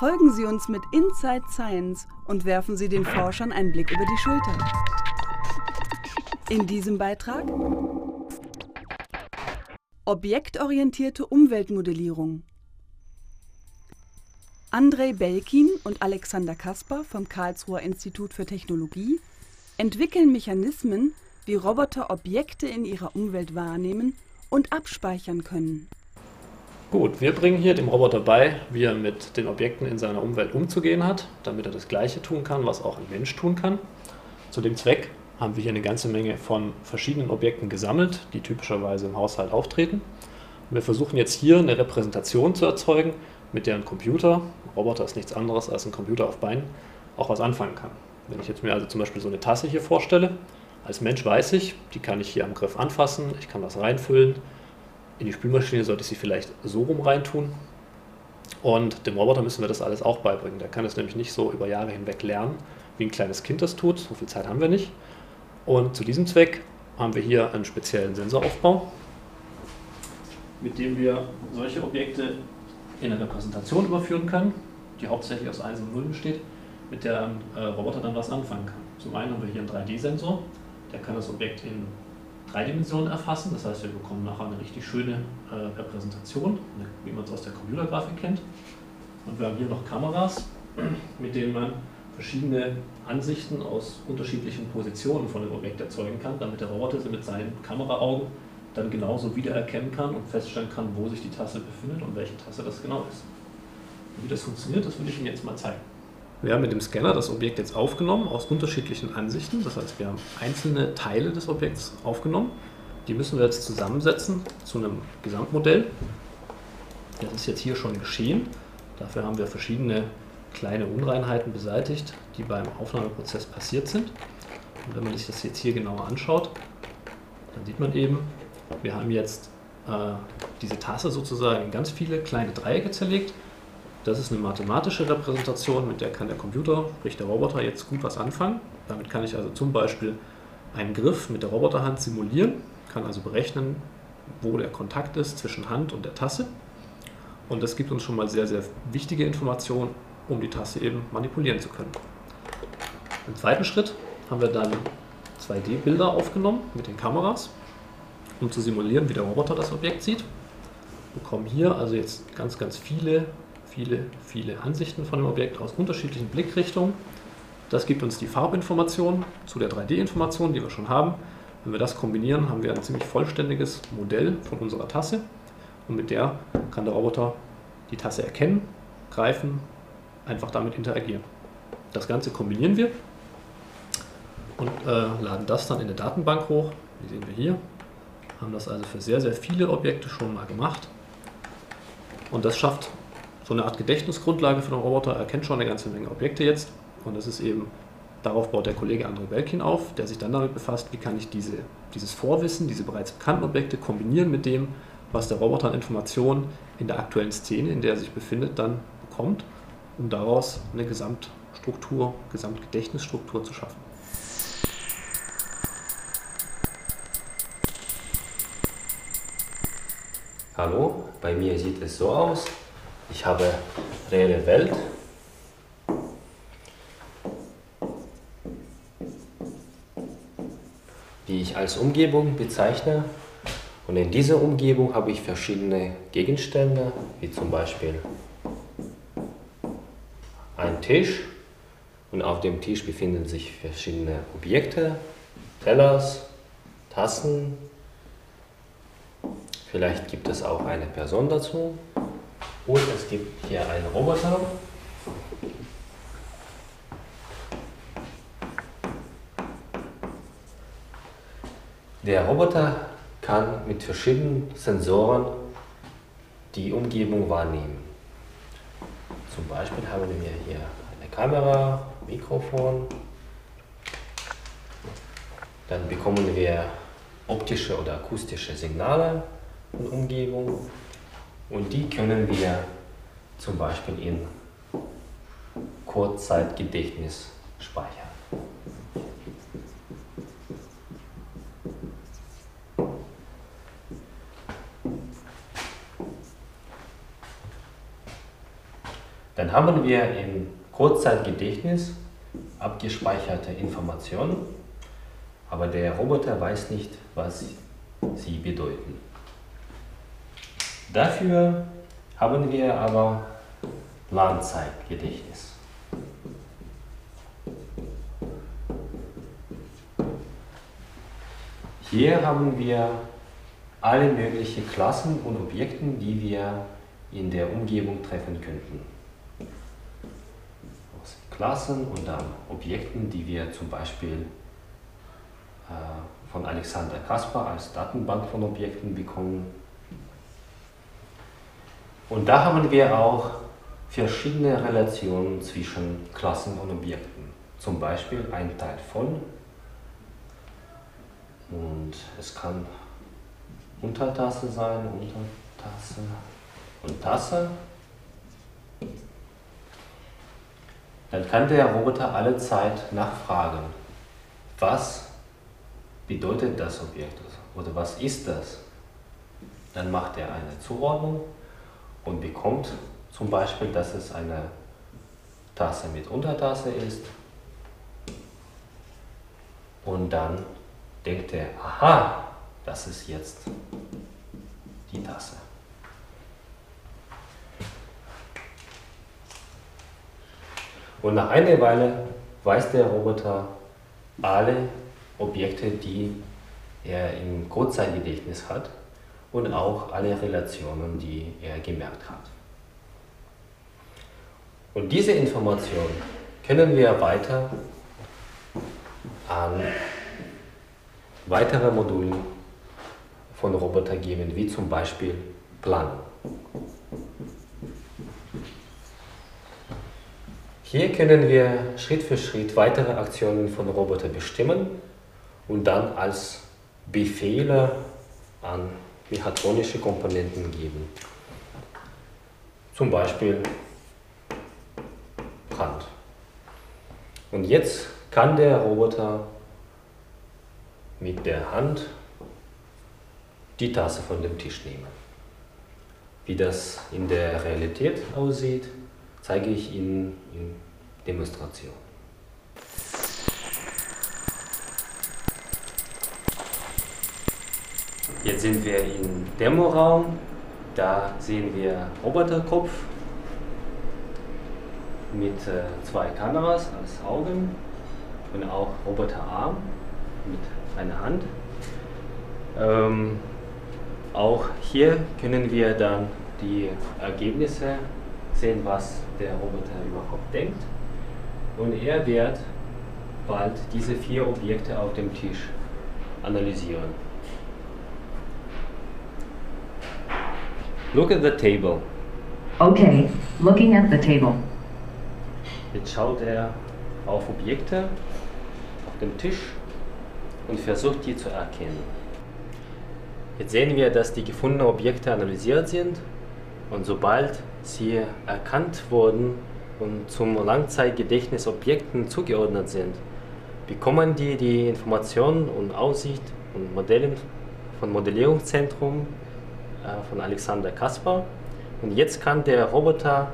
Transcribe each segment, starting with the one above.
Folgen Sie uns mit Inside Science und werfen Sie den Forschern einen Blick über die Schulter. In diesem Beitrag Objektorientierte Umweltmodellierung. Andrei Belkin und Alexander Kasper vom Karlsruher Institut für Technologie entwickeln Mechanismen, wie Roboter Objekte in ihrer Umwelt wahrnehmen und abspeichern können. Gut, wir bringen hier dem Roboter bei, wie er mit den Objekten in seiner Umwelt umzugehen hat, damit er das Gleiche tun kann, was auch ein Mensch tun kann. Zu dem Zweck haben wir hier eine ganze Menge von verschiedenen Objekten gesammelt, die typischerweise im Haushalt auftreten. Und wir versuchen jetzt hier eine Repräsentation zu erzeugen, mit der ein Computer, ein Roboter ist nichts anderes als ein Computer auf Beinen, auch was anfangen kann. Wenn ich jetzt mir also zum Beispiel so eine Tasse hier vorstelle, als Mensch weiß ich, die kann ich hier am Griff anfassen, ich kann was reinfüllen, in die Spülmaschine sollte ich sie vielleicht so rum reintun. Und dem Roboter müssen wir das alles auch beibringen. Der kann es nämlich nicht so über Jahre hinweg lernen, wie ein kleines Kind das tut. So viel Zeit haben wir nicht. Und zu diesem Zweck haben wir hier einen speziellen Sensoraufbau, mit dem wir solche Objekte in eine Repräsentation überführen können, die hauptsächlich aus 1 und 0 besteht, mit der ein äh, Roboter dann was anfangen kann. Zum einen haben wir hier einen 3D-Sensor, der kann das Objekt in drei Dimensionen erfassen. Das heißt, wir bekommen nachher eine richtig schöne äh, Repräsentation, wie man es aus der Computergrafik kennt. Und wir haben hier noch Kameras, mit denen man verschiedene Ansichten aus unterschiedlichen Positionen von dem Objekt erzeugen kann, damit der Roboter sie mit seinen Kameraaugen dann genauso wiedererkennen kann und feststellen kann, wo sich die Tasse befindet und welche Tasse das genau ist. Und wie das funktioniert, das würde ich Ihnen jetzt mal zeigen. Wir haben mit dem Scanner das Objekt jetzt aufgenommen aus unterschiedlichen Ansichten. Das heißt, wir haben einzelne Teile des Objekts aufgenommen. Die müssen wir jetzt zusammensetzen zu einem Gesamtmodell. Das ist jetzt hier schon geschehen. Dafür haben wir verschiedene kleine Unreinheiten beseitigt, die beim Aufnahmeprozess passiert sind. Und wenn man sich das jetzt hier genauer anschaut, dann sieht man eben, wir haben jetzt äh, diese Tasse sozusagen in ganz viele kleine Dreiecke zerlegt das ist eine mathematische Repräsentation, mit der kann der Computer, sprich der Roboter, jetzt gut was anfangen. Damit kann ich also zum Beispiel einen Griff mit der Roboterhand simulieren, kann also berechnen, wo der Kontakt ist zwischen Hand und der Tasse. Und das gibt uns schon mal sehr, sehr wichtige Informationen, um die Tasse eben manipulieren zu können. Im zweiten Schritt haben wir dann 2D-Bilder aufgenommen mit den Kameras, um zu simulieren, wie der Roboter das Objekt sieht. Wir bekommen hier also jetzt ganz, ganz viele viele, viele Ansichten von dem Objekt aus unterschiedlichen Blickrichtungen. Das gibt uns die Farbinformation zu der 3D-Information, die wir schon haben. Wenn wir das kombinieren, haben wir ein ziemlich vollständiges Modell von unserer Tasse und mit der kann der Roboter die Tasse erkennen, greifen, einfach damit interagieren. Das Ganze kombinieren wir und äh, laden das dann in eine Datenbank hoch. Wie sehen wir hier. Haben das also für sehr, sehr viele Objekte schon mal gemacht. Und das schafft so eine Art Gedächtnisgrundlage für den Roboter. Er kennt schon eine ganze Menge Objekte jetzt und das ist eben, darauf baut der Kollege André Belkin auf, der sich dann damit befasst, wie kann ich diese, dieses Vorwissen, diese bereits bekannten Objekte kombinieren mit dem, was der Roboter an Informationen in der aktuellen Szene, in der er sich befindet, dann bekommt, um daraus eine Gesamtstruktur, Gesamtgedächtnisstruktur zu schaffen. Hallo, bei mir sieht es so aus. Ich habe reelle Welt. die ich als Umgebung bezeichne. Und in dieser Umgebung habe ich verschiedene Gegenstände, wie zum Beispiel ein Tisch. Und auf dem Tisch befinden sich verschiedene Objekte, Tellers, Tassen. Vielleicht gibt es auch eine Person dazu. Und es gibt hier einen Roboter. Der Roboter kann mit verschiedenen Sensoren die Umgebung wahrnehmen. Zum Beispiel haben wir hier eine Kamera, Mikrofon. Dann bekommen wir optische oder akustische Signale von Umgebung. Und die können wir zum Beispiel in Kurzzeitgedächtnis speichern. Dann haben wir im Kurzzeitgedächtnis abgespeicherte Informationen, aber der Roboter weiß nicht, was sie bedeuten. Dafür haben wir aber Langzeitgedächtnis. Hier haben wir alle möglichen Klassen und Objekten, die wir in der Umgebung treffen könnten. Aus Klassen und dann Objekten, die wir zum Beispiel äh, von Alexander Kaspar als Datenbank von Objekten bekommen. Und da haben wir auch verschiedene Relationen zwischen Klassen und Objekten. Zum Beispiel ein Teil von und es kann Untertasse sein, Untertasse und Tasse. Dann kann der Roboter alle Zeit nachfragen, was bedeutet das Objekt oder was ist das? Dann macht er eine Zuordnung und bekommt zum Beispiel, dass es eine Tasse mit Untertasse ist. Und dann denkt er, aha, das ist jetzt die Tasse. Und nach einer Weile weiß der Roboter alle Objekte, die er im Kurzzeitgedächtnis hat und auch alle Relationen, die er gemerkt hat. Und diese Information können wir weiter an weitere Module von Roboter geben, wie zum Beispiel Plan. Hier können wir Schritt für Schritt weitere Aktionen von Roboter bestimmen und dann als Befehle an mechatronische Komponenten geben. Zum Beispiel Brand. Und jetzt kann der Roboter mit der Hand die Tasse von dem Tisch nehmen. Wie das in der Realität aussieht, zeige ich Ihnen in Demonstration. Jetzt sind wir im Demoraum. Da sehen wir Roboterkopf mit äh, zwei Kameras als Augen und auch Roboterarm mit einer Hand. Ähm, auch hier können wir dann die Ergebnisse sehen, was der Roboter überhaupt denkt. Und er wird bald diese vier Objekte auf dem Tisch analysieren. Look at the table. Okay, looking at the table. Jetzt schaut er auf Objekte auf dem Tisch und versucht die zu erkennen. Jetzt sehen wir, dass die gefundenen Objekte analysiert sind und sobald sie erkannt wurden und zum Langzeitgedächtnis Objekten zugeordnet sind, bekommen die die Informationen und Aussicht und Modelle von Modellierungszentrum von Alexander Kaspar. Und jetzt kann der Roboter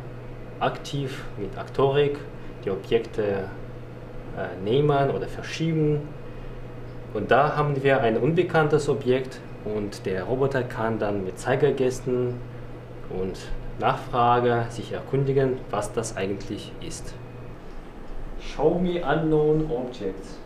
aktiv mit Aktorik die Objekte äh, nehmen oder verschieben. Und da haben wir ein unbekanntes Objekt und der Roboter kann dann mit Zeigergästen und Nachfrage sich erkundigen, was das eigentlich ist. Show me unknown objects.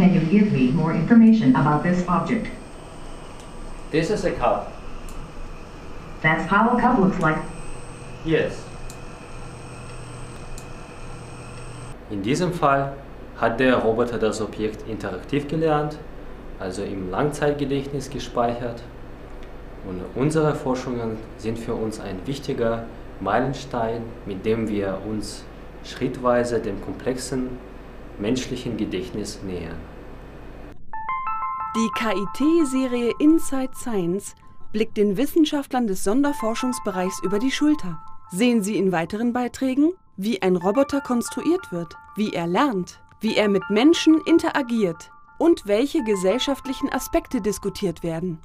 Can you give me more information about this object? This is a cup. That's how a cup looks like. Yes. In diesem Fall hat der Roboter das Objekt interaktiv gelernt, also im Langzeitgedächtnis gespeichert. Und unsere Forschungen sind für uns ein wichtiger Meilenstein, mit dem wir uns schrittweise dem komplexen menschlichen Gedächtnis nähern. Die KIT-Serie Inside Science blickt den Wissenschaftlern des Sonderforschungsbereichs über die Schulter. Sehen Sie in weiteren Beiträgen, wie ein Roboter konstruiert wird, wie er lernt, wie er mit Menschen interagiert und welche gesellschaftlichen Aspekte diskutiert werden.